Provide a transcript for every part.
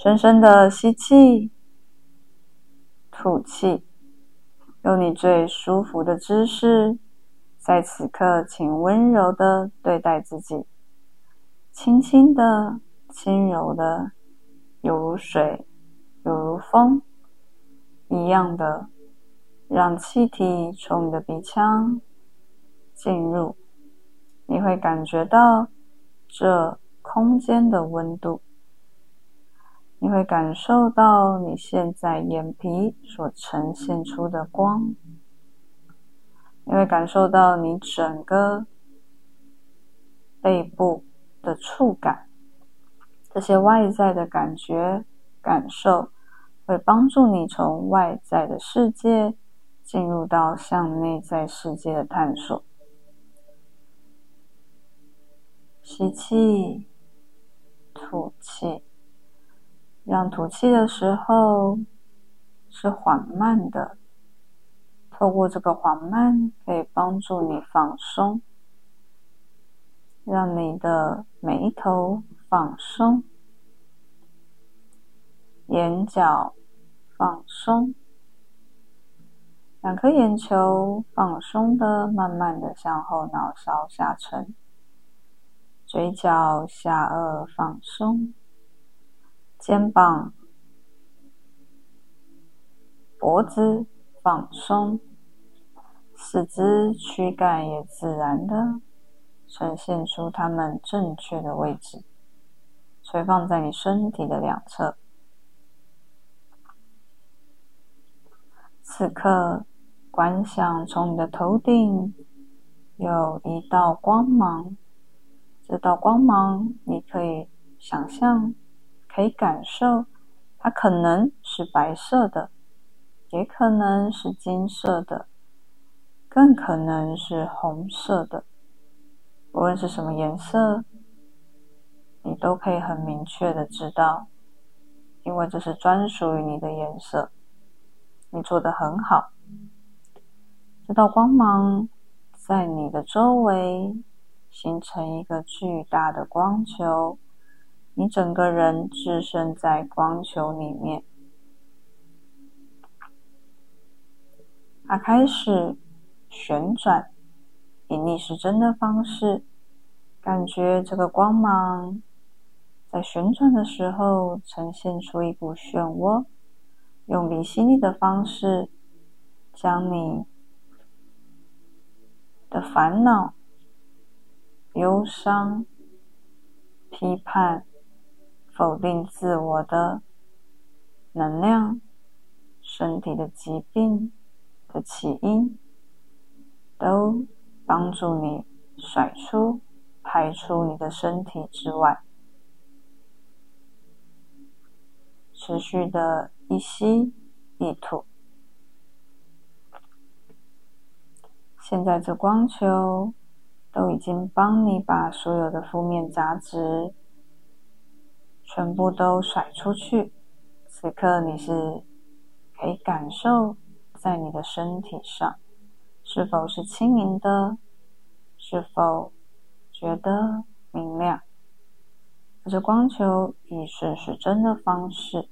深深的吸气，吐气，用你最舒服的姿势，在此刻，请温柔的对待自己，轻轻的、轻柔的，犹如水，犹如风一样的，让气体从你的鼻腔进入，你会感觉到这空间的温度。你会感受到你现在眼皮所呈现出的光，你会感受到你整个背部的触感，这些外在的感觉、感受会帮助你从外在的世界进入到向内在世界的探索。吸气，吐气。让吐气的时候是缓慢的，透过这个缓慢，可以帮助你放松，让你的眉头放松，眼角放松，两颗眼球放松的，慢慢的向后脑勺下沉，嘴角下颚放松。肩膀、脖子放松，四肢躯干也自然的呈现出它们正确的位置，垂放在你身体的两侧。此刻，观想从你的头顶有一道光芒，这道光芒你可以想象。可以感受，它可能是白色的，也可能是金色的，更可能是红色的。无论是什么颜色，你都可以很明确的知道，因为这是专属于你的颜色。你做的很好，这道光芒在你的周围形成一个巨大的光球。你整个人置身在光球里面，它开始旋转，以逆时针的方式，感觉这个光芒在旋转的时候呈现出一股漩涡，用离心力的方式将你的烦恼、忧伤、批判。否定自我的能量、身体的疾病的起因，都帮助你甩出、排出你的身体之外。持续的一吸一吐，现在这光球都已经帮你把所有的负面杂质。全部都甩出去。此刻你是可以感受在你的身体上，是否是轻盈的？是否觉得明亮？这光球以顺时针的方式，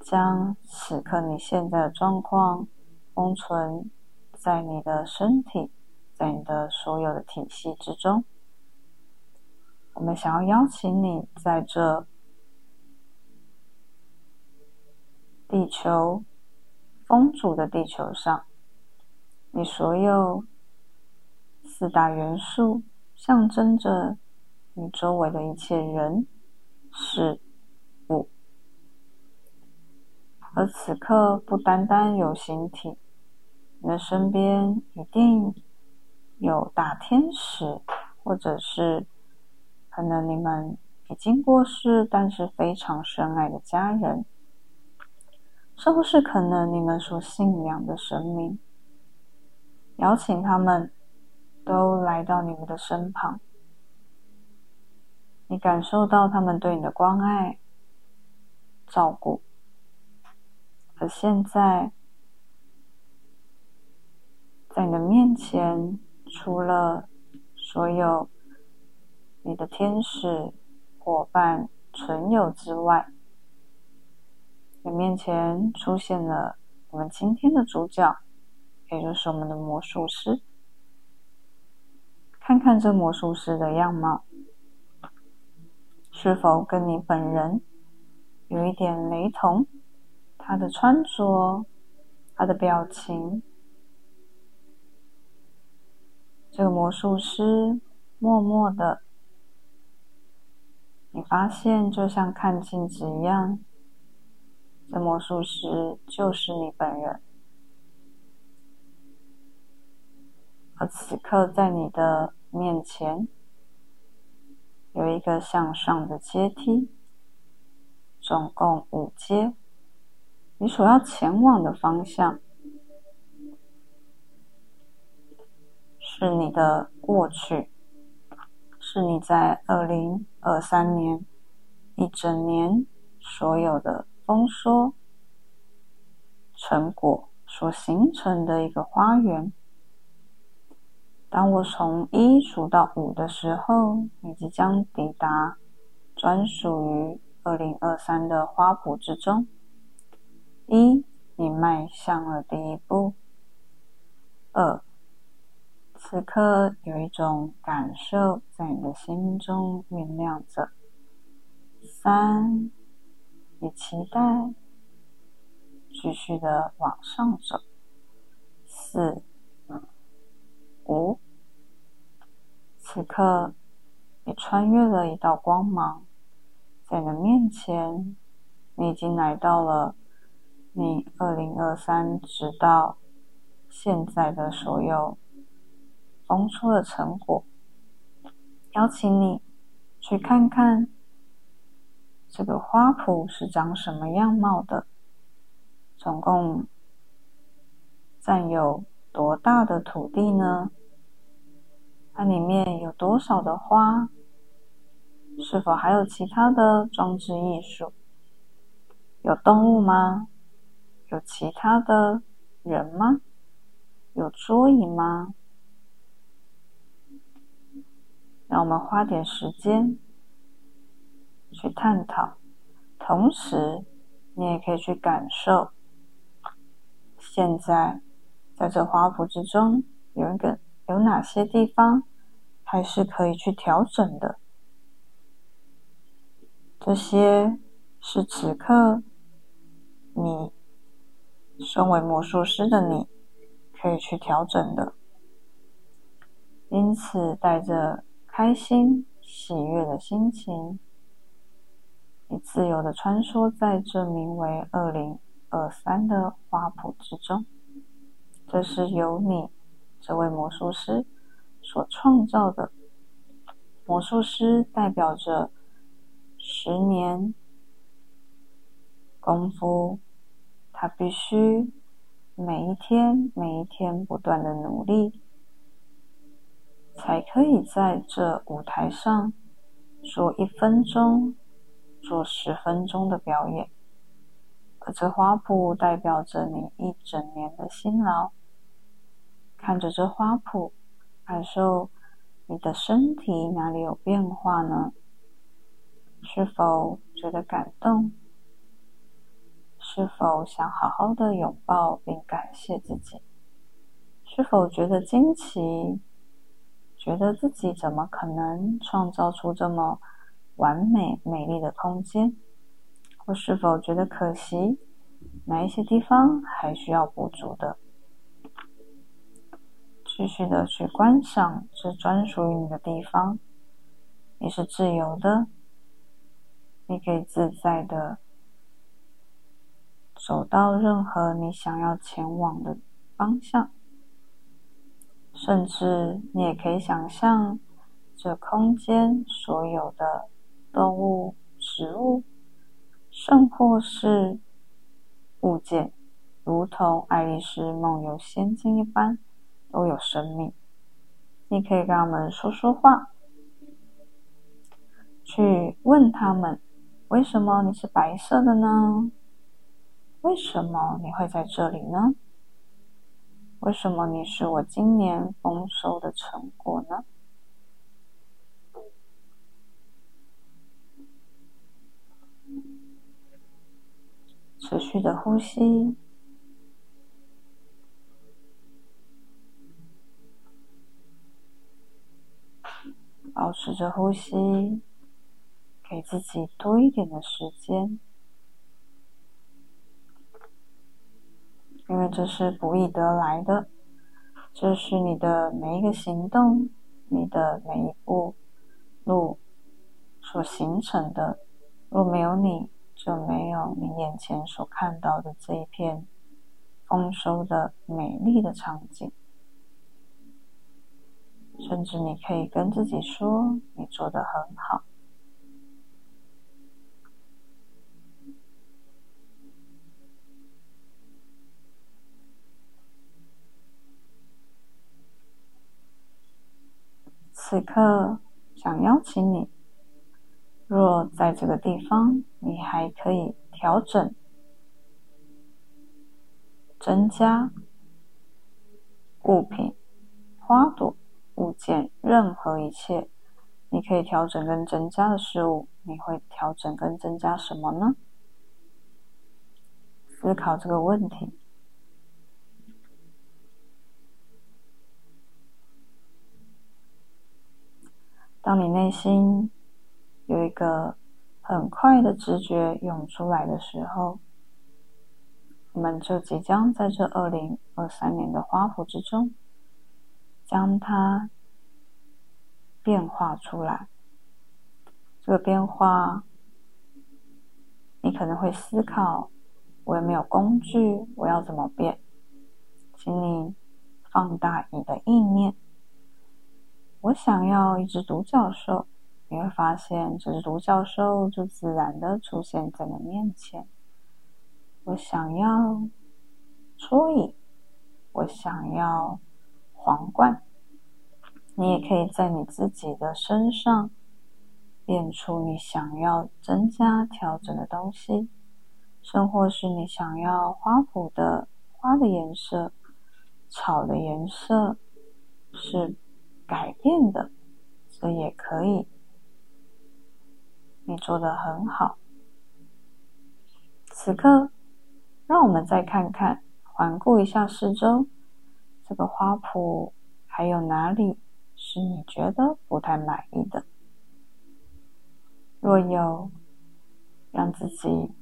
将此刻你现在的状况封存在你的身体，在你的所有的体系之中。我们想要邀请你在这。地球风阻的地球上，你所有四大元素象征着你周围的一切人事物，而此刻不单单有形体，你的身边一定有大天使，或者是可能你们已经过世，但是非常深爱的家人。是不是可能你们所信仰的神明，邀请他们都来到你们的身旁？你感受到他们对你的关爱、照顾，而现在在你的面前，除了所有你的天使伙伴、存友之外，你面前出现了我们今天的主角，也就是我们的魔术师。看看这魔术师的样貌，是否跟你本人有一点雷同？他的穿着，他的表情，这个魔术师默默的，你发现就像看镜子一样，魔术师就是你本人。而此刻，在你的面前有一个向上的阶梯，总共五阶。你所要前往的方向是你的过去，是你在二零二三年一整年所有的丰收成果所形成的一个花园。当我从一数到五的时候，你即将抵达专属于二零二三的花圃之中。一，你迈向了第一步。二，此刻有一种感受在你的心中酝酿着。三，你期待继续的往上走。四，五。此刻，你穿越了一道光芒，在你面前，你已经来到了你二零二三直到现在的所有丰收的成果。邀请你去看看这个花圃是长什么样貌的，总共占有多大的土地呢？它里面有多少的花？是否还有其他的装置艺术？有动物吗？有其他的人吗？有桌椅吗？让我们花点时间去探讨，同时你也可以去感受。现在在这花圃之中有一个。有哪些地方还是可以去调整的？这些是此刻你身为魔术师的你可以去调整的。因此，带着开心、喜悦的心情，你自由的穿梭在这名为“二零二三”的花圃之中。这是由你。这位魔术师所创造的魔术师，代表着十年功夫。他必须每一天、每一天不断的努力，才可以在这舞台上说一分钟、做十分钟的表演。而这花圃代表着你一整年的辛劳。看着这花圃，感受你的身体哪里有变化呢？是否觉得感动？是否想好好的拥抱并感谢自己？是否觉得惊奇？觉得自己怎么可能创造出这么完美美丽的空间？或是否觉得可惜？哪一些地方还需要补足的？继续的去观赏这专属于你的地方，你是自由的，你可以自在的走到任何你想要前往的方向，甚至你也可以想象这空间所有的动物、植物，甚或是物件，如同《爱丽丝梦游仙境》一般。都有生命，你可以跟他们说说话，去问他们：为什么你是白色的呢？为什么你会在这里呢？为什么你是我今年丰收的成果呢？持续的呼吸，保持着呼吸，给自己多一点的时间，因为这是不易得来的。这是你的每一个行动，你的每一步路所形成的。若没有你，就没有你眼前所看到的这一片丰收的美丽的场景。甚至你可以跟自己说：“你做的很好。”此刻，想邀请你，若在这个地方，你还可以调整、增加物品、花朵、物件，任何一切，你可以调整跟增加的事物，你会调整跟增加什么呢？思考这个问题。当你内心有一个很快的直觉涌出来的时候，我们就即将在这二零二三年的花圃之中，将它变化出来。这个变化，你可能会思考：我有没有工具？我要怎么变？请你放大你的意念。我想要一只独角兽，你会发现这只独角兽就自然的出现在你面前。我想要桌椅，我想要皇冠，你也可以在你自己的身上变出你想要增加调整的东西，甚或是你想要花圃的花的颜色、草的颜色是。改变的，这也可以。你做的很好。此刻，让我们再看看，环顾一下四周，这个花圃还有哪里是你觉得不太满意的？若有，让自己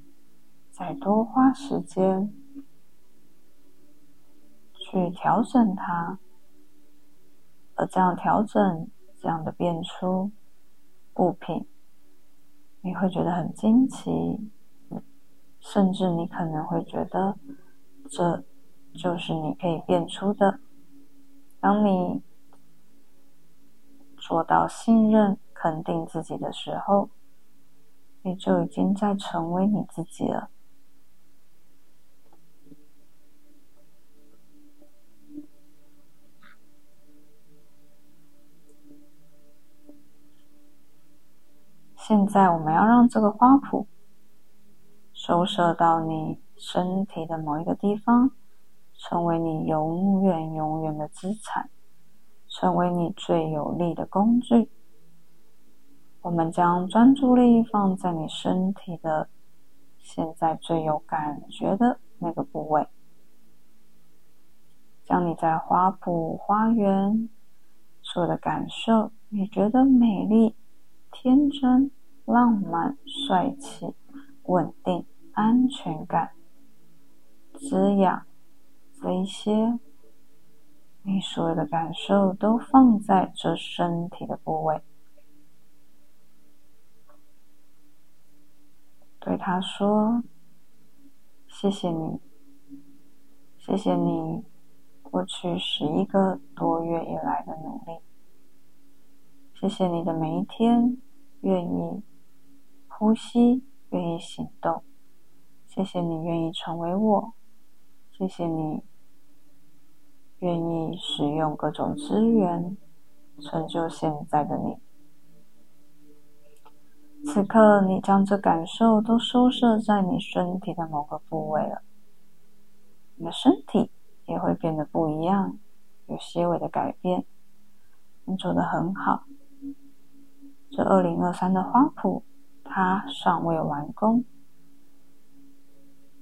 再多花时间去调整它。而这样调整，这样的变出物品，你会觉得很惊奇，甚至你可能会觉得这就是你可以变出的。当你做到信任、肯定自己的时候，你就已经在成为你自己了。现在我们要让这个花圃收摄到你身体的某一个地方，成为你永远永远的资产，成为你最有力的工具。我们将专注力放在你身体的现在最有感觉的那个部位，将你在花圃花园所有的感受，你觉得美丽。天真、浪漫、帅气、稳定、安全感、滋养，这一些，你所有的感受都放在这身体的部位，对他说：“谢谢你，谢谢你过去十一个多月以来的努力。”谢谢你的每一天，愿意呼吸，愿意行动。谢谢你愿意成为我，谢谢你愿意使用各种资源，成就现在的你。此刻，你将这感受都收摄在你身体的某个部位了，你的身体也会变得不一样，有些微的改变。你做的很好。这二零二三的花圃，它尚未完工，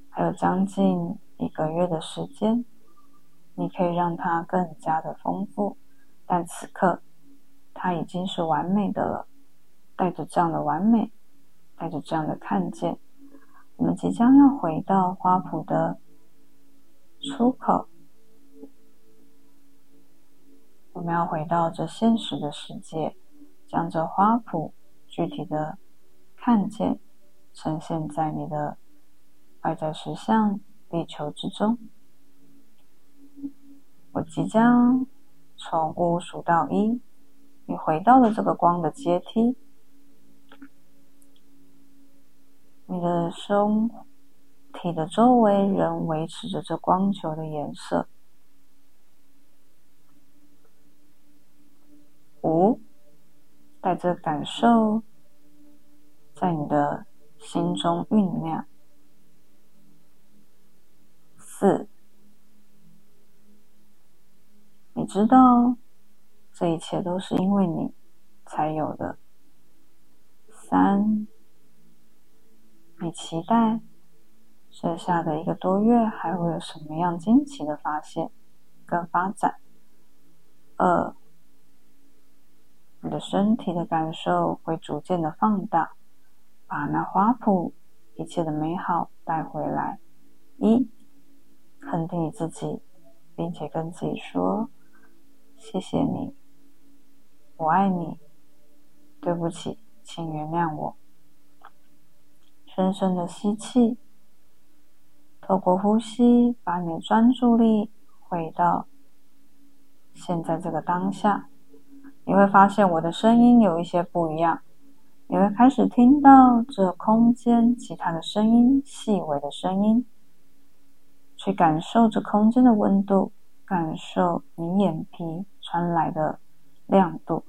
还有将近一个月的时间，你可以让它更加的丰富。但此刻，它已经是完美的了。带着这样的完美，带着这样的看见，我们即将要回到花圃的出口。我们要回到这现实的世界，将这花圃具体的看见呈现在你的外在实相地球之中。我即将从五数到一，你回到了这个光的阶梯，你的身体的周围仍维持着这光球的颜色。五，带着感受，在你的心中酝酿。四，你知道，这一切都是因为你才有的。三，你期待剩下的一个多月还会有什么样惊奇的发现跟发展？二。你的身体的感受会逐渐的放大，把那花圃一切的美好带回来。一，肯定你自己，并且跟自己说：“谢谢你，我爱你，对不起，请原谅我。”深深的吸气，透过呼吸，把你的专注力回到现在这个当下。你会发现我的声音有一些不一样，你会开始听到这空间其他的声音，细微的声音，去感受这空间的温度，感受你眼皮传来的亮度，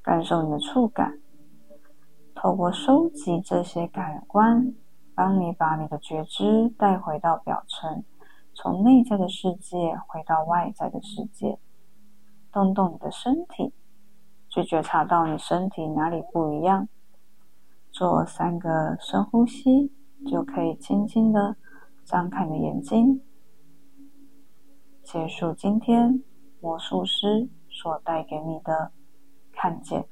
感受你的触感。透过收集这些感官，帮你把你的觉知带回到表层，从内在的世界回到外在的世界，动动你的身体。去觉察到你身体哪里不一样，做三个深呼吸，就可以轻轻的张开你的眼睛，结束今天魔术师所带给你的看见。